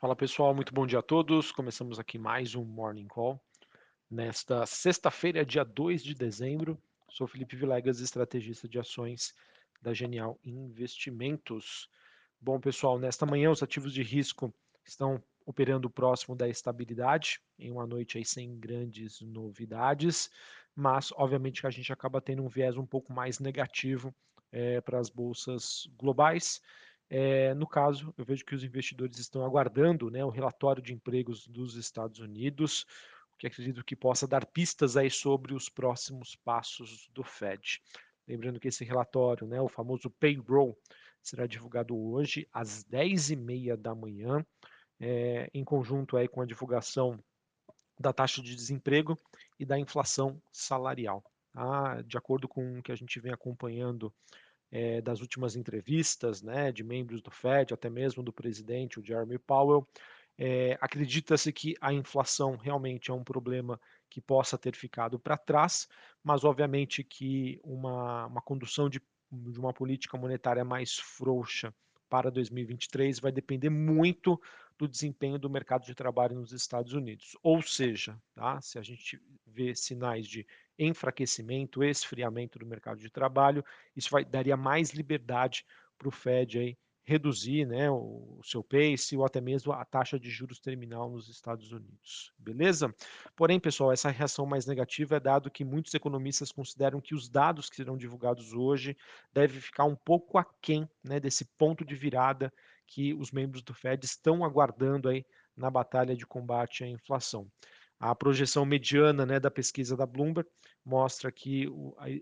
Fala pessoal, muito bom dia a todos. Começamos aqui mais um Morning Call. Nesta sexta-feira, dia 2 de dezembro, sou Felipe Vilegas, estrategista de ações da Genial Investimentos. Bom, pessoal, nesta manhã os ativos de risco estão operando próximo da estabilidade, em uma noite aí sem grandes novidades, mas obviamente que a gente acaba tendo um viés um pouco mais negativo é, para as bolsas globais. É, no caso, eu vejo que os investidores estão aguardando né, o relatório de empregos dos Estados Unidos, o que acredito que possa dar pistas aí sobre os próximos passos do Fed. Lembrando que esse relatório, né, o famoso payroll, será divulgado hoje às 10h30 da manhã, é, em conjunto aí com a divulgação da taxa de desemprego e da inflação salarial. Tá? De acordo com o que a gente vem acompanhando é, das últimas entrevistas né, de membros do Fed, até mesmo do presidente, o Jeremy Powell, é, acredita-se que a inflação realmente é um problema que possa ter ficado para trás, mas obviamente que uma, uma condução de, de uma política monetária mais frouxa para 2023 vai depender muito do desempenho do mercado de trabalho nos Estados Unidos. Ou seja, tá, se a gente vê sinais de enfraquecimento, esfriamento do mercado de trabalho, isso vai, daria mais liberdade para o Fed aí reduzir né, o, seu pace ou até mesmo a taxa de juros terminal nos Estados Unidos. Beleza? Porém, pessoal, essa reação mais negativa é dado que muitos economistas consideram que os dados que serão divulgados hoje devem ficar um pouco aquém né, desse ponto de virada que os membros do Fed estão aguardando aí na batalha de combate à inflação. A projeção mediana né, da pesquisa da Bloomberg mostra que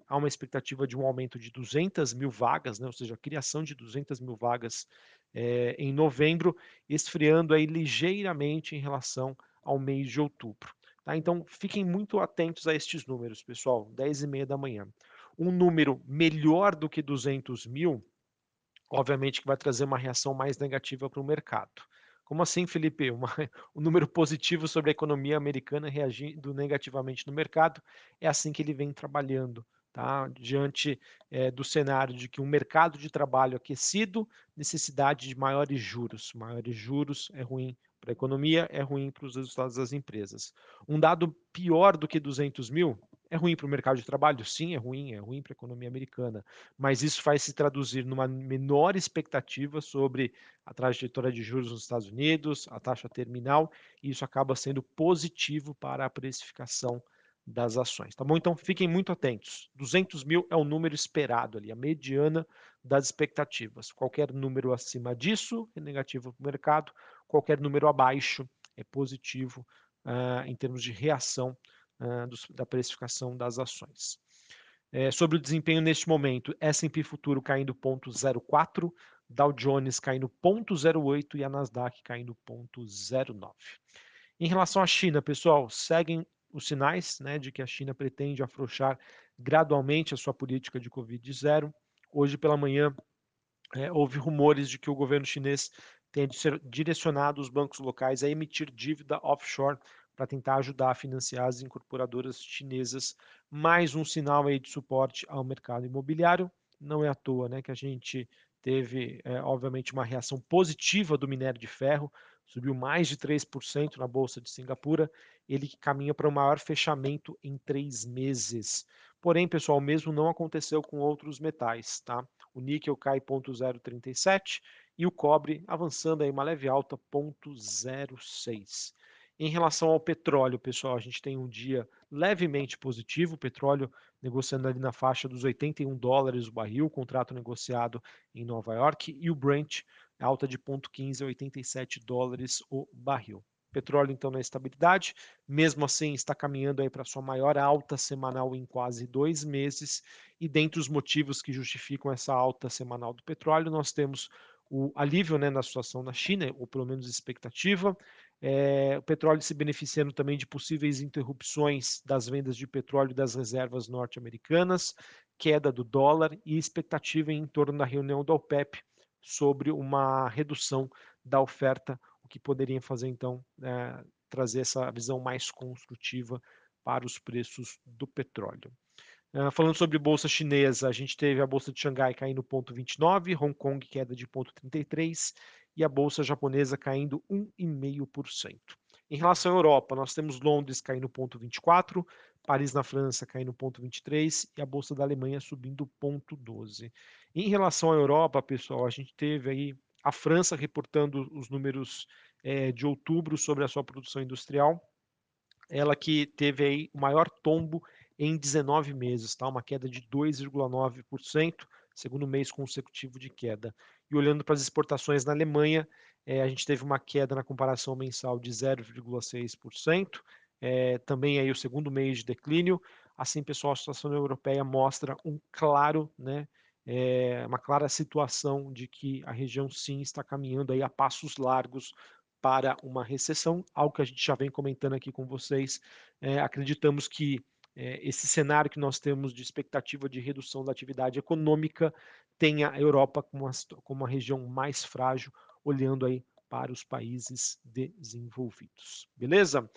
há uma expectativa de um aumento de 200 mil vagas, né, ou seja, a criação de 200 mil vagas é, em novembro, esfriando aí ligeiramente em relação ao mês de outubro. Tá? Então, fiquem muito atentos a estes números, pessoal, 10 e meia da manhã. Um número melhor do que 200 mil, obviamente que vai trazer uma reação mais negativa para o mercado. Como assim, Felipe? Uma, um número positivo sobre a economia americana reagindo negativamente no mercado. É assim que ele vem trabalhando, tá? Diante é, do cenário de que um mercado de trabalho aquecido, necessidade de maiores juros. Maiores juros é ruim para a economia, é ruim para os resultados das empresas. Um dado pior do que 200 mil é ruim para o mercado de trabalho? Sim, é ruim, é ruim para a economia americana, mas isso vai se traduzir numa menor expectativa sobre a trajetória de juros nos Estados Unidos, a taxa terminal, e isso acaba sendo positivo para a precificação das ações, tá bom? Então fiquem muito atentos. 200 mil é o número esperado ali, a mediana das expectativas. Qualquer número acima disso é negativo para o mercado, qualquer número abaixo é positivo uh, em termos de reação uh, do, da precificação das ações. É, sobre o desempenho neste momento, S&P Futuro caindo 0,04, Dow Jones caindo 0,08 e a Nasdaq caindo 0,09. Em relação à China, pessoal, seguem os sinais né, de que a China pretende afrouxar gradualmente a sua política de Covid-0. Hoje pela manhã, é, houve rumores de que o governo chinês tem direcionado os bancos locais a emitir dívida offshore para tentar ajudar a financiar as incorporadoras chinesas. Mais um sinal aí de suporte ao mercado imobiliário. Não é à toa né, que a gente teve, é, obviamente, uma reação positiva do minério de ferro, subiu mais de 3% na Bolsa de Singapura, ele caminha para o maior fechamento em três meses. Porém, pessoal, mesmo não aconteceu com outros metais. Tá? O níquel cai 0,037 e o cobre avançando aí uma leve alta 0,06. Em relação ao petróleo, pessoal, a gente tem um dia levemente positivo, o petróleo negociando ali na faixa dos 81 dólares o barril, contrato negociado em Nova York, e o Brent alta de 0,15 a 87 dólares o barril. Petróleo então na estabilidade, mesmo assim está caminhando aí para sua maior alta semanal em quase dois meses. E dentre os motivos que justificam essa alta semanal do petróleo, nós temos o alívio né, na situação na China, ou pelo menos expectativa, é, o petróleo se beneficiando também de possíveis interrupções das vendas de petróleo das reservas norte-americanas, queda do dólar e expectativa em torno da reunião da OPEP sobre uma redução da oferta, o que poderia fazer então é, trazer essa visão mais construtiva para os preços do petróleo. Uh, falando sobre bolsa chinesa, a gente teve a bolsa de Xangai caindo 0,29, Hong Kong queda de 0,33 e a bolsa japonesa caindo 1,5%. Em relação à Europa, nós temos Londres caindo 0,24, Paris na França caindo 0,23 e a bolsa da Alemanha subindo 0,12. Em relação à Europa, pessoal, a gente teve aí a França reportando os números é, de outubro sobre a sua produção industrial, ela que teve aí o maior tombo em 19 meses, tá? Uma queda de 2,9%, segundo mês consecutivo de queda. E olhando para as exportações na Alemanha, é, a gente teve uma queda na comparação mensal de 0,6%, é, também aí o segundo mês de declínio. Assim, pessoal, a situação europeia mostra um claro, né, é, uma clara situação de que a região sim está caminhando aí a passos largos para uma recessão, algo que a gente já vem comentando aqui com vocês. Acreditamos que esse cenário que nós temos de expectativa de redução da atividade econômica tenha a Europa como uma, como uma região mais frágil, olhando aí para os países desenvolvidos. Beleza?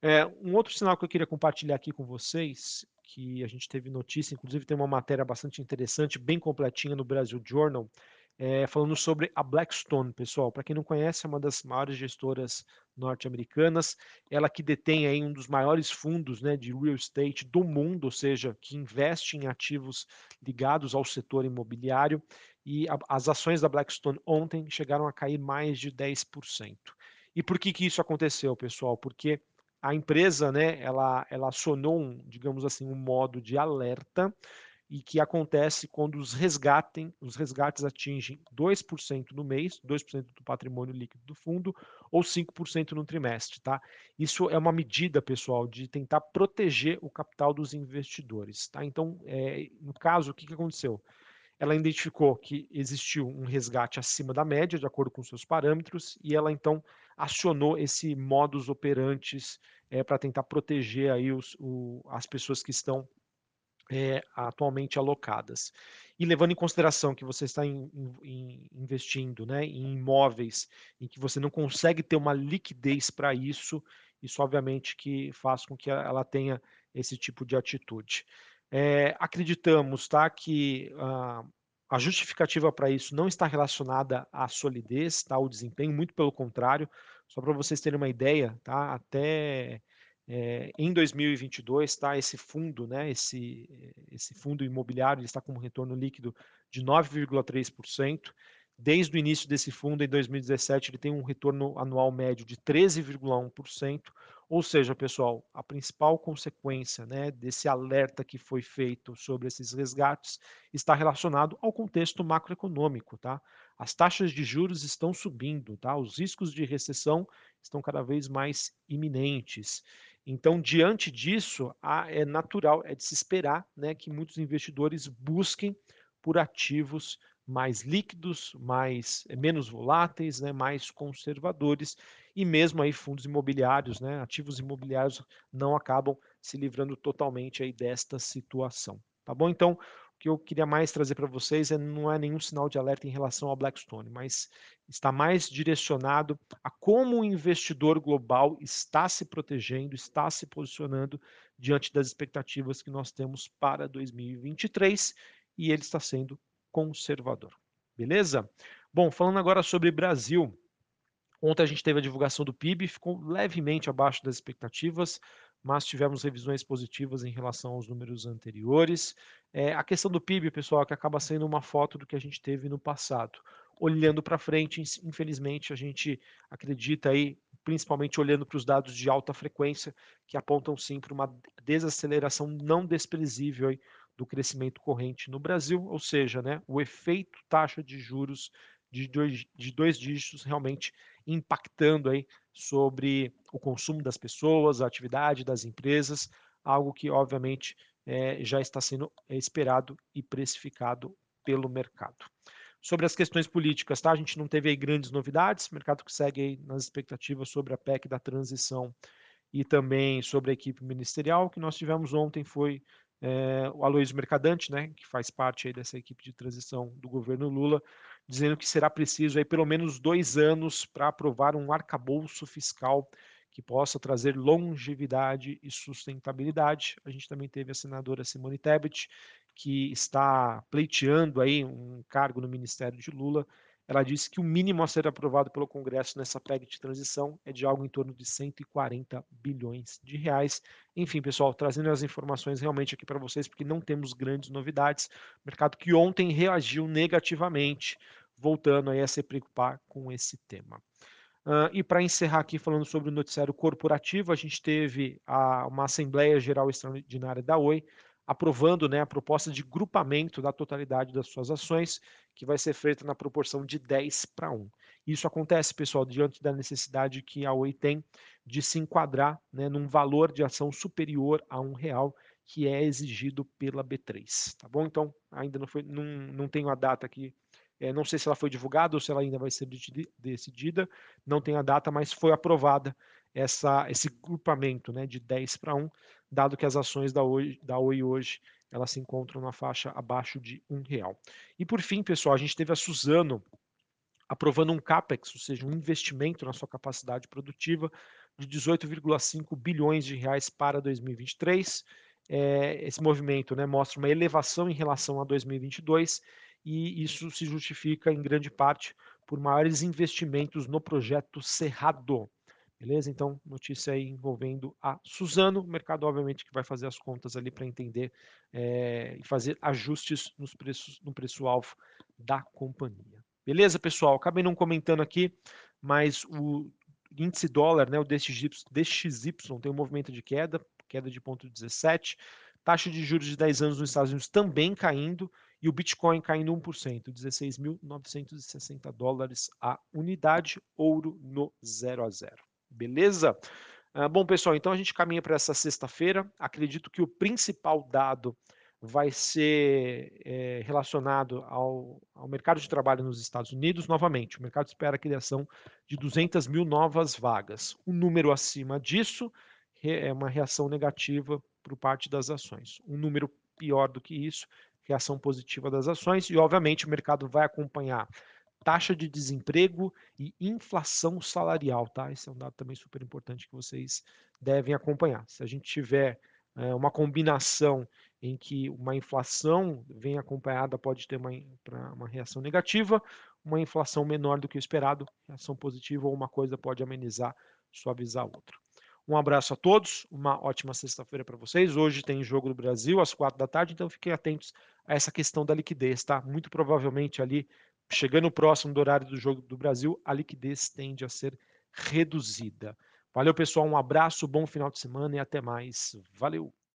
É, um outro sinal que eu queria compartilhar aqui com vocês, que a gente teve notícia, inclusive tem uma matéria bastante interessante, bem completinha no Brasil Journal, é, falando sobre a Blackstone, pessoal. Para quem não conhece, é uma das maiores gestoras norte-americanas. Ela que detém aí um dos maiores fundos né, de real estate do mundo, ou seja, que investe em ativos ligados ao setor imobiliário. E a, as ações da Blackstone ontem chegaram a cair mais de 10%. E por que, que isso aconteceu, pessoal? Porque a empresa, né, ela, ela acionou, um, digamos assim, um modo de alerta e que acontece quando os resgatem, os resgates atingem 2% no mês, 2% do patrimônio líquido do fundo, ou 5% no trimestre, tá? Isso é uma medida, pessoal, de tentar proteger o capital dos investidores, tá? Então, é, no caso, o que, que aconteceu? Ela identificou que existiu um resgate acima da média, de acordo com seus parâmetros, e ela então acionou esse modus operantes é, para tentar proteger aí os, o, as pessoas que estão é, atualmente alocadas. E levando em consideração que você está em, em, investindo né, em imóveis em que você não consegue ter uma liquidez para isso, isso obviamente que faz com que ela tenha esse tipo de atitude. É, acreditamos tá, que uh, a justificativa para isso não está relacionada à solidez, tá, ao desempenho, muito pelo contrário. Só para vocês terem uma ideia, tá, até é, em 2022, tá, esse fundo, né, esse, esse fundo imobiliário está com um retorno líquido de 9,3%. Desde o início desse fundo, em 2017, ele tem um retorno anual médio de 13,1%. Ou seja, pessoal, a principal consequência né, desse alerta que foi feito sobre esses resgates está relacionado ao contexto macroeconômico. Tá? As taxas de juros estão subindo, tá? os riscos de recessão estão cada vez mais iminentes. Então, diante disso, é natural, é de se esperar né, que muitos investidores busquem por ativos mais líquidos, mais eh, menos voláteis, né, mais conservadores e mesmo aí fundos imobiliários, né, ativos imobiliários não acabam se livrando totalmente aí desta situação. Tá bom? Então, que eu queria mais trazer para vocês é, não é nenhum sinal de alerta em relação ao Blackstone, mas está mais direcionado a como o investidor global está se protegendo, está se posicionando diante das expectativas que nós temos para 2023 e ele está sendo conservador. Beleza? Bom, falando agora sobre Brasil. Ontem a gente teve a divulgação do PIB, ficou levemente abaixo das expectativas, mas tivemos revisões positivas em relação aos números anteriores. É, a questão do PIB, pessoal, que acaba sendo uma foto do que a gente teve no passado. Olhando para frente, infelizmente, a gente acredita aí, principalmente olhando para os dados de alta frequência, que apontam sim para uma desaceleração não desprezível aí do crescimento corrente no Brasil, ou seja, né, o efeito taxa de juros de dois, de dois dígitos realmente impactando aí sobre o consumo das pessoas, a atividade das empresas, algo que obviamente é, já está sendo esperado e precificado pelo mercado. Sobre as questões políticas, tá? A gente não teve grandes novidades, mercado que segue nas expectativas sobre a PEC da transição e também sobre a equipe ministerial. O que nós tivemos ontem foi é, o Aloysio Mercadante, né, que faz parte aí dessa equipe de transição do governo Lula, dizendo que será preciso aí pelo menos dois anos para aprovar um arcabouço fiscal que possa trazer longevidade e sustentabilidade. A gente também teve a senadora Simone Tebet, que está pleiteando aí um cargo no Ministério de Lula, ela disse que o mínimo a ser aprovado pelo Congresso nessa PEC de transição é de algo em torno de 140 bilhões de reais. Enfim, pessoal, trazendo as informações realmente aqui para vocês, porque não temos grandes novidades. Mercado que ontem reagiu negativamente, voltando aí a se preocupar com esse tema. Uh, e para encerrar aqui falando sobre o noticiário corporativo, a gente teve a, uma Assembleia Geral Extraordinária da Oi, aprovando né, a proposta de grupamento da totalidade das suas ações, que vai ser feita na proporção de 10 para 1. Isso acontece, pessoal, diante da necessidade que a Oi tem de se enquadrar né, num valor de ação superior a um real que é exigido pela B3. Tá bom? Então, ainda não, foi, não, não tenho a data aqui é, não sei se ela foi divulgada ou se ela ainda vai ser decidida, não tem a data, mas foi aprovada essa, esse grupamento né, de 10 para 1, dado que as ações da Oi, da Oi hoje elas se encontram na faixa abaixo de um real. E por fim, pessoal, a gente teve a Suzano aprovando um CAPEX, ou seja, um investimento na sua capacidade produtiva de 18,5 bilhões de reais para 2023. É, esse movimento né, mostra uma elevação em relação a 2022 e isso se justifica em grande parte por maiores investimentos no projeto Cerrado. Beleza? Então, notícia aí envolvendo a Suzano, o mercado obviamente que vai fazer as contas ali para entender é, e fazer ajustes nos preços, no preço-alvo da companhia. Beleza, pessoal? Acabei não comentando aqui, mas o índice dólar, né, o DXY, tem um movimento de queda, queda de 0,17, taxa de juros de 10 anos nos Estados Unidos também caindo, e o Bitcoin caindo 1%, 16.960 dólares a unidade, ouro no 0 a 0. Beleza? Ah, bom, pessoal, então a gente caminha para essa sexta-feira. Acredito que o principal dado vai ser é, relacionado ao, ao, mercado de trabalho nos Estados Unidos. Novamente, o mercado espera a criação de 200 mil novas vagas. Um número acima disso é uma reação negativa por parte das ações. Um número pior do que isso reação positiva das ações e, obviamente, o mercado vai acompanhar taxa de desemprego e inflação salarial, tá? Esse é um dado também super importante que vocês devem acompanhar. Se a gente tiver é, uma combinação em que uma inflação vem acompanhada, pode ter uma, uma reação negativa, uma inflação menor do que o esperado, reação positiva ou uma coisa pode amenizar, suavizar a outra. Um abraço a todos, uma ótima sexta-feira para vocês. Hoje tem jogo do Brasil às quatro da tarde, então fiquem atentos a essa questão da liquidez, tá? Muito provavelmente ali, chegando próximo do horário do jogo do Brasil, a liquidez tende a ser reduzida. Valeu, pessoal, um abraço, bom final de semana e até mais. Valeu!